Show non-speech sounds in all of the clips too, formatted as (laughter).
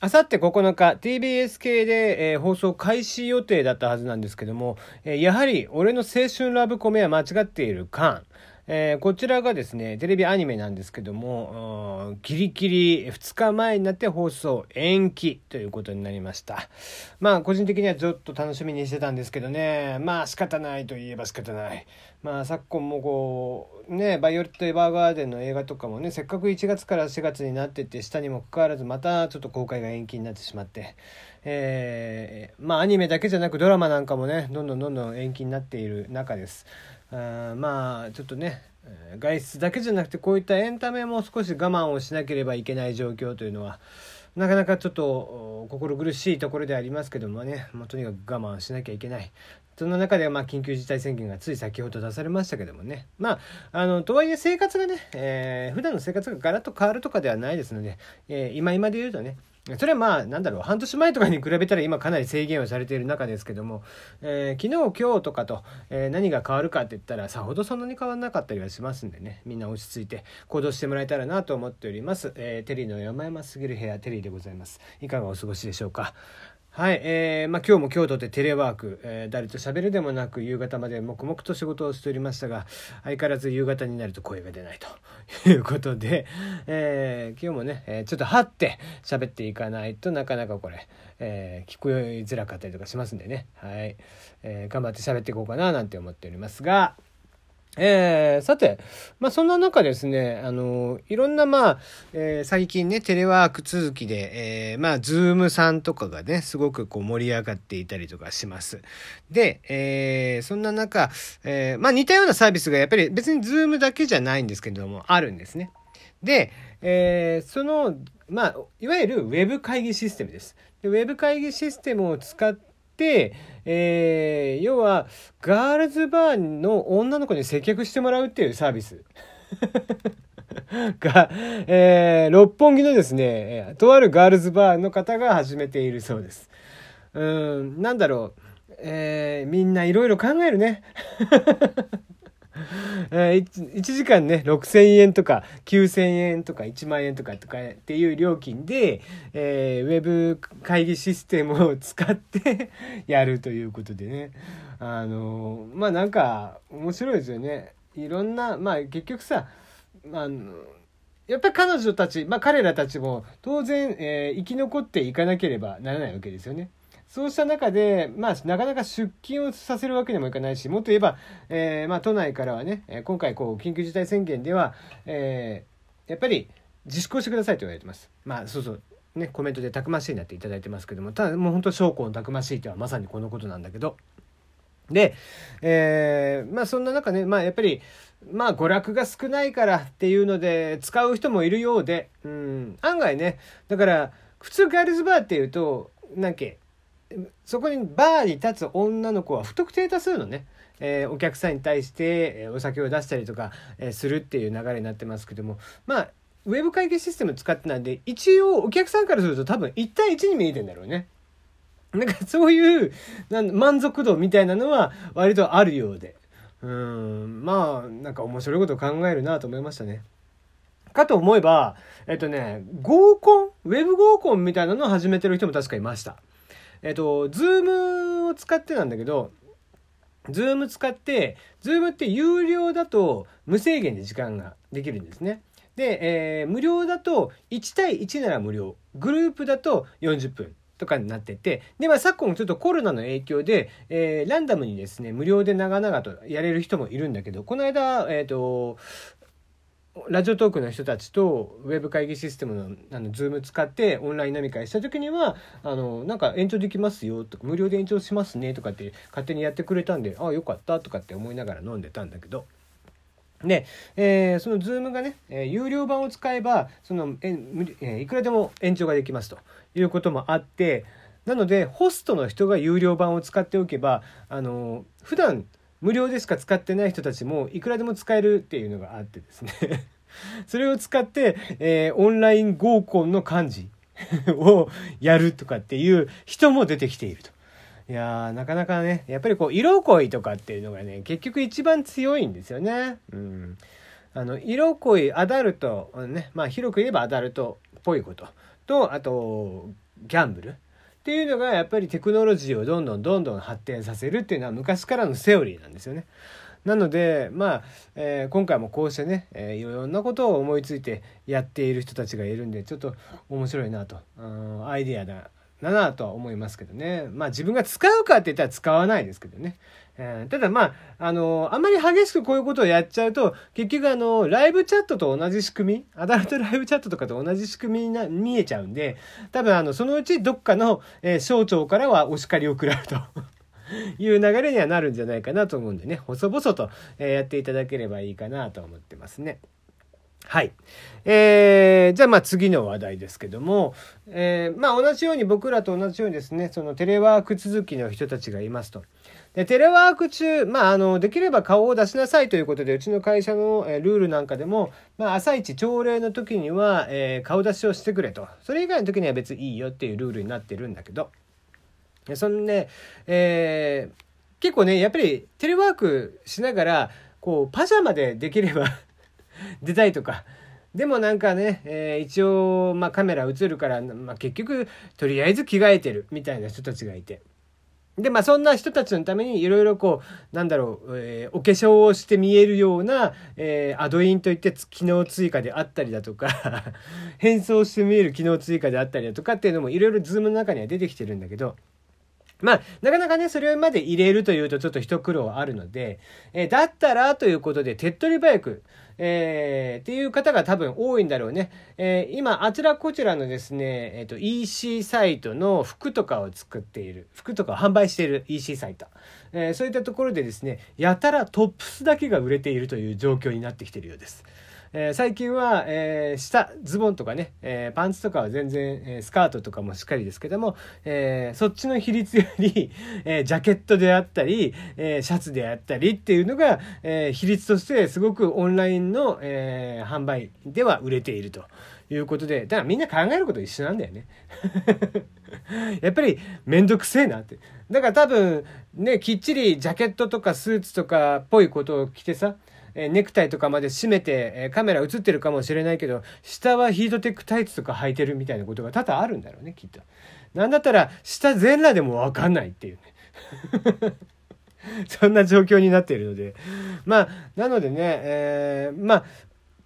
あさって9日 TBS 系で、えー、放送開始予定だったはずなんですけども、えー、やはり俺の青春ラブコメは間違っている感えー、こちらがですね、テレビアニメなんですけども、ギリギリ2日前になって放送延期ということになりました。まあ、個人的にはずっと楽しみにしてたんですけどね、まあ仕方ないといえば仕方ない。まあ昨今もこう、ね、バイオレット・エヴァーガーデンの映画とかもね、せっかく1月から4月になってて、下にもかかわらずまたちょっと公開が延期になってしまって、えー、まあアニメだけじゃなくドラマなんかもね、どんどんどんどん延期になっている中です。あまあちょっとね外出だけじゃなくてこういったエンタメも少し我慢をしなければいけない状況というのはなかなかちょっと心苦しいところでありますけどもね、まあ、とにかく我慢しなきゃいけない。その中でまあ緊急事態宣言がつい先ほど出されましたけどもね。まあ、あの、とはいえ生活がね、えー、普段の生活がガラッと変わるとかではないですので、えー、今今で言うとね、それはまあ、なんだろう、半年前とかに比べたら今かなり制限をされている中ですけども、えー、昨日、今日とかと、えー、何が変わるかって言ったら、さほどそんなに変わらなかったりはしますんでね、みんな落ち着いて行動してもらえたらなと思っております。えー、テリーの山々すぎる部屋、テリーでございます。いかがお過ごしでしょうか？はい、えー、まあ、今日も京都でテレワーク、えー、誰と喋るでもなく夕方まで黙々と仕事をしておりましたが、相変わらず夕方になると声が出ないということで、えー、今日もね、えー、ちょっと張って喋っていかないとなかなかこれ、えー、聞こえづらかったりとかしますんでね、はい、えー、頑張って喋っていこうかななんて思っておりますが、えー、さて、まあ、そんな中ですね、あの、いろんな、まあ、えー、最近ね、テレワーク続きで、えー、まあ、ズームさんとかがね、すごくこう盛り上がっていたりとかします。で、えー、そんな中、えー、まあ、似たようなサービスがやっぱり別に Zoom だけじゃないんですけれども、あるんですね。で、えー、その、まあ、いわゆるウェブ会議システムです。でウェブ会議システムを使って、えー、要はガールズバーの女の子に接客してもらうっていうサービス (laughs) が、えー、六本木のですねとあるガールズバーの方が始めているそうです。うんなんだろう、えー、みんないろいろ考えるね。(laughs) 1, 1時間ね6,000円とか9,000円とか1万円とかとかっていう料金で、えー、ウェブ会議システムを使って (laughs) やるということでねあのまあなんか面白いですよね。いろんなまあ結局さあのやっぱり彼女たち、まあ、彼らたちも当然、えー、生き残っていかなければならないわけですよね。そうした中で、まあ、なかなか出勤をさせるわけにもいかないし、もっと言えば、えー、まあ、都内からはね、今回、こう、緊急事態宣言では、えー、やっぱり自粛をしてくださいと言われてます。まあ、そうそう。ね、コメントでたくましいなっていただいてますけども、ただもう本当、証拠のたくましいとはまさにこのことなんだけど、で、えー、まあそんな中ね、まあやっぱり、まあ娯楽が少ないからっていうので使う人もいるようで、うん、案外ね、だから普通ガールズバーっていうと、なんけ、そこにバーに立つ女の子は不特定多数のね、えー、お客さんに対して、えお酒を出したりとか、え、するっていう流れになってますけどもまあウェブ会計システム使ってなんで一応お客さんからすると多分1対1に見えてんだろうね。なんかそういう満足度みたいなのは割とあるようでうんまあなんか面白いこと考えるなと思いましたね。かと思えばえっとね合コンウェブ合コンみたいなのを始めてる人も確かいました。えっと、 Zoom を使ってなんだけど、 Zoom 使って、 Zoom って有料だと無制限で時間ができるんですね。で、えー、無料だと1対1なら無料。グループだと40分。とかになってて、で、まあ、昨今ちょっとコロナの影響で、えー、ランダムにですね、無料で長々とやれる人もいるんだけど、この間、えっ、ー、と、ラジオトークの人たちとウェブ会議システムのあの Zoom 使ってオンライン飲み会した時にはあのなんか延長できますよとか無料で延長しますねとかって勝手にやってくれたんでああよかったとかって思いながら飲んでたんだけど。で、えー、その Zoom がね、えー、有料版を使えばそのえ、えー、いくらでも延長ができますということもあってなのでホストの人が有料版を使っておけばあの普段無料でしか使ってない人たちもいくらでも使えるっていうのがあってですね (laughs) それを使って、えー、オンライン合コンの漢字 (laughs) をやるとかっていう人も出てきていると。いやー、なかなかね、やっぱりこう、色恋とかっていうのがね、結局一番強いんですよね。うん。あの、色恋、アダルト、ね、まあ広く言えばアダルトっぽいこと。と、あと、ギャンブルっていうのがやっぱりテクノロジーをどんどんどんどん発展させるっていうのは昔からのセオリーなんですよね。なのでまあ、えー、今回もこうしてね、えー、いろんなことを思いついてやっている人たちがいるんでちょっと面白いなと、うん、アイディアだだなとは思いますけどねまあ自分が使うかって言ったら使わないですけどね、えー、ただまああのあんまり激しくこういうことをやっちゃうと結局あのライブチャットと同じ仕組みアダルトライブチャットとかと同じ仕組みにな見えちゃうんで多分あのそのうちどっかの、え、省庁からはお叱りを食らうと。(laughs) いう流れにはなるんじゃないかなと思うんでね、細々と、えやっていただければいいかなと思ってますね。はい。えー、じゃあまあ次の話題ですけども、えー、まあ同じように僕らと同じようにですね、そのテレワーク続きの人たちがいますと。で、テレワーク中、まああの、できれば顔を出しなさいということで、うちの会社の、えルールなんかでも、まあ朝一朝礼の時には、えー、顔出しをしてくれと。それ以外の時には別にいいよっていうルールになってるんだけど、そのね、えー、結構ね、やっぱりテレワークしながら、こう、パジャマでできれば (laughs) 出たいとか、でもなんかね、えー、一応、まあ、カメラ映るから、まあ、結局、とりあえず着替えてるみたいな人たちがいて。で、まあ、そんな人たちのためにいろいろこう、なんだろう、えー、お化粧をして見えるような、えー、アドインといって機能追加であったりだとか (laughs) 変装して見える機能追加であったりだとかっていうのもいろいろ Zoom の中には出てきてるんだけど、まあ、なかなかね、それまで入れるというとちょっと一苦労あるので、えー、だったらということで、手っ取り早く、えー、っていう方が多分多いんだろうね。えー、今、あちらこちらのですね、えっ、ー、と、EC サイトの服とかを作っている、服とかを販売している EC サイト。えー、そういったところでですね、やたらトップスだけが売れているという状況になってきているようです。えー、最近は、えー、下、ズボンとかね、えー、パンツとかは全然、え、スカートとかもしっかりですけども、え、そっちの比率より、(laughs) え、ジャケットであったり、え、シャツであったりっていうのが、え、比率としてすごくオンラインの、え、販売では売れているということで、だからみんな考えること一緒なんだよね。(laughs) やっぱりめんどくせえなって。だから多分ね、きっちりジャケットとかスーツとかっぽいことを着てさ、えネクタイとかまで締めて、えカメラ映ってるかもしれないけど、下はヒートテックタイツとか履いてるみたいなことが多々あるんだろうね、きっと。なんだったら、下全裸でもわかんないっていうね。(laughs) そんな状況になっているので。まあ、なのでね、えー、まあ、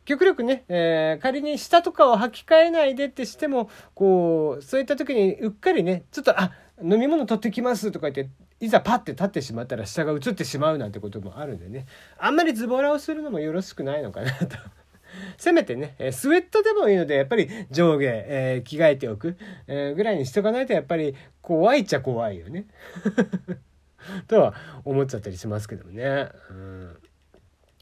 極力ね、えー、仮に下とかを履き替えないでってしても、こう、そういった時にうっかりね、ちょっと、あ、飲み物取ってきますとか言って、いざパッて立ってしまったら下が映ってしまうなんてこともあるんでねあんまりズボラをするのもよろしくないのかなと (laughs) せめてね、スウェットでもいいので、やっぱり上下、えー、着替えておく、え、ぐらいにしとかないと、やっぱり怖いっちゃ怖いよね。(laughs) とは思っちゃったりしますけどもね。うん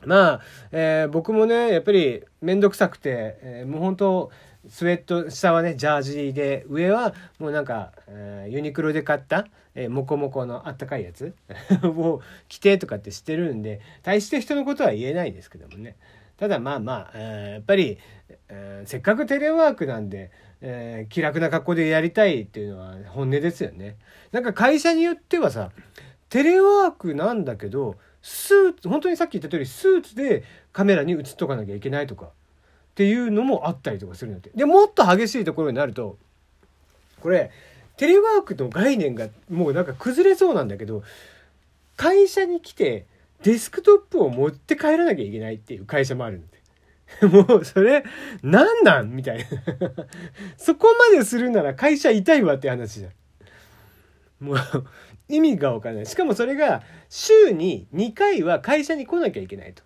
まあ、えー、僕もね、やっぱり面倒くさくて、えー、もう本当スウェット、下はね、ジャージーで、上はもうなんか、えー、ユニクロで買った、えー、モコモコのあったかいやつ (laughs) を着てとかってしてるんで、大して人のことは言えないですけどもね。ただまあまあ、えー、やっぱり、えー、せっかくテレワークなんで、えー、気楽な格好でやりたいっていうのは本音ですよね。なんか会社によってはさ、テレワークなんだけど、スーツ、本当にさっき言った通り、スーツでカメラに映っとかなきゃいけないとか。っていうのもあったりとかするんだって。で、もっと激しいところになると、これ、テレワークの概念がもうなんか崩れそうなんだけど、会社に来てデスクトップを持って帰らなきゃいけないっていう会社もあるんで。(laughs) もうそれ、なんなんみたいな。(laughs) そこまでするなら会社痛いわって話じゃん。もう意味がわかんない。しかもそれが週に2回は会社に来なきゃいけないと。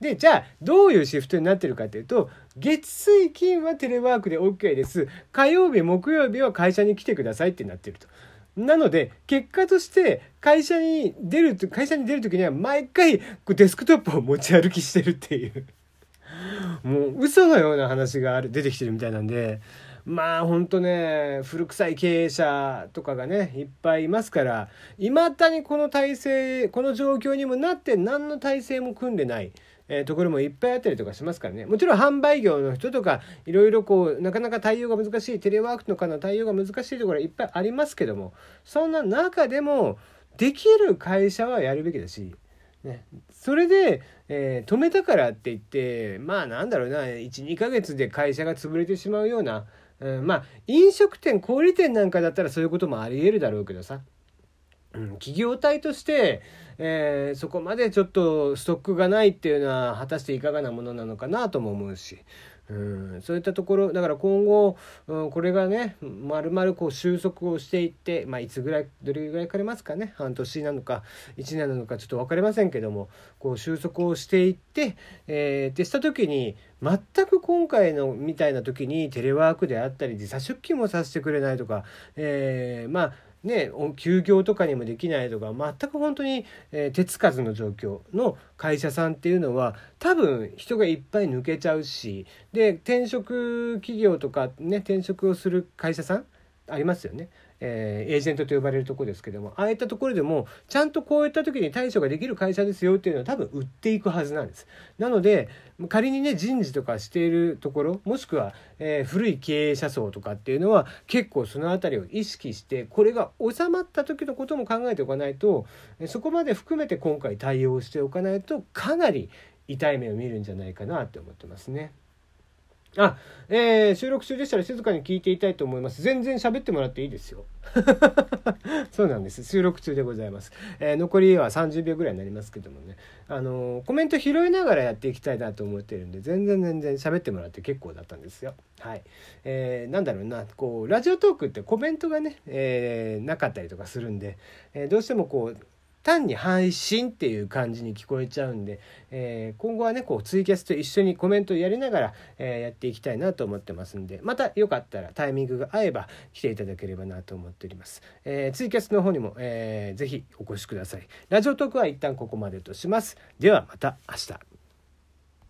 で、じゃあ、どういうシフトになってるかというと、月水金はテレワークで OK です。火曜日、木曜日は会社に来てくださいってなってると。なので、結果として会社に出る、会社に出る時には毎回デスクトップを持ち歩きしてるっていう。もう嘘のような話がある出てきてるみたいなんで、まあほんとね、古臭い経営者とかがね、いっぱいいますから、未だにこの体制、この状況にもなって何の体制も組んでない。え、ところもいっぱいあったりとかしますからね。もちろん販売業の人とかいろいろこうなかなか対応が難しいテレワークとかの対応が難しいところいっぱいありますけどもそんな中でもできる会社はやるべきだし、ね、それで、えー、止めたからって言ってまあなんだろうな12ヶ月で会社が潰れてしまうようなうん、まあ飲食店小売店なんかだったらそういうこともありえるだろうけどさ、うん、企業体として、えー、そこまでちょっとストックがないっていうのは果たしていかがなものなのかなとも思うし、うん、そういったところだから今後、うん、これがねまるまるこう収束をしていって、まあ、いつぐらいどれぐらいかかりますかね？半年なのか1年なのかちょっと分かりませんけどもこう収束をしていって、えー、でした時に全く今回のみたいな時にテレワークであったり時差出勤もさせてくれないとか、えー、まあね、休業とかにもできないとか全く本当に、えー、手つかずの状況の会社さんっていうのは多分人がいっぱい抜けちゃうしで転職企業とかね転職をする会社さんありますよね。えー、エージェントと呼ばれるとこですけどもああいったところでもちゃんとこういった時に対処ができる会社ですよっていうのは多分売っていくはずなんです。なので仮にね人事とかしているところもしくは、えー、古い経営者層とかっていうのは結構その辺りを意識してこれが収まった時のことも考えておかないとそこまで含めて今回対応しておかないとかなり痛い目を見るんじゃないかなって思ってますね。あ、えー、収録中でしたら静かに聞いていたいと思います。全然喋ってもらっていいですよ。(laughs) そうなんです。収録中でございます。えー、残りは30秒ぐらいになりますけどもね。あのー、コメント拾いながらやっていきたいなと思ってるんで、全然全然喋ってもらって結構だったんですよ。はい。えー、なんだろうな、こう、ラジオトークってコメントがね、えー、なかったりとかするんで、え、どうしてもこう、単に配信っていう感じに聞こえちゃうんで、えー、今後はねこうツイキャスと一緒にコメントをやりながら、えー、やっていきたいなと思ってますんでまたよかったらタイミングが合えば来ていただければなと思っております、えー、ツイキャスの方にも、えー、ぜひお越しください。ラジオトークは一旦ここまでとします。ではまた明日。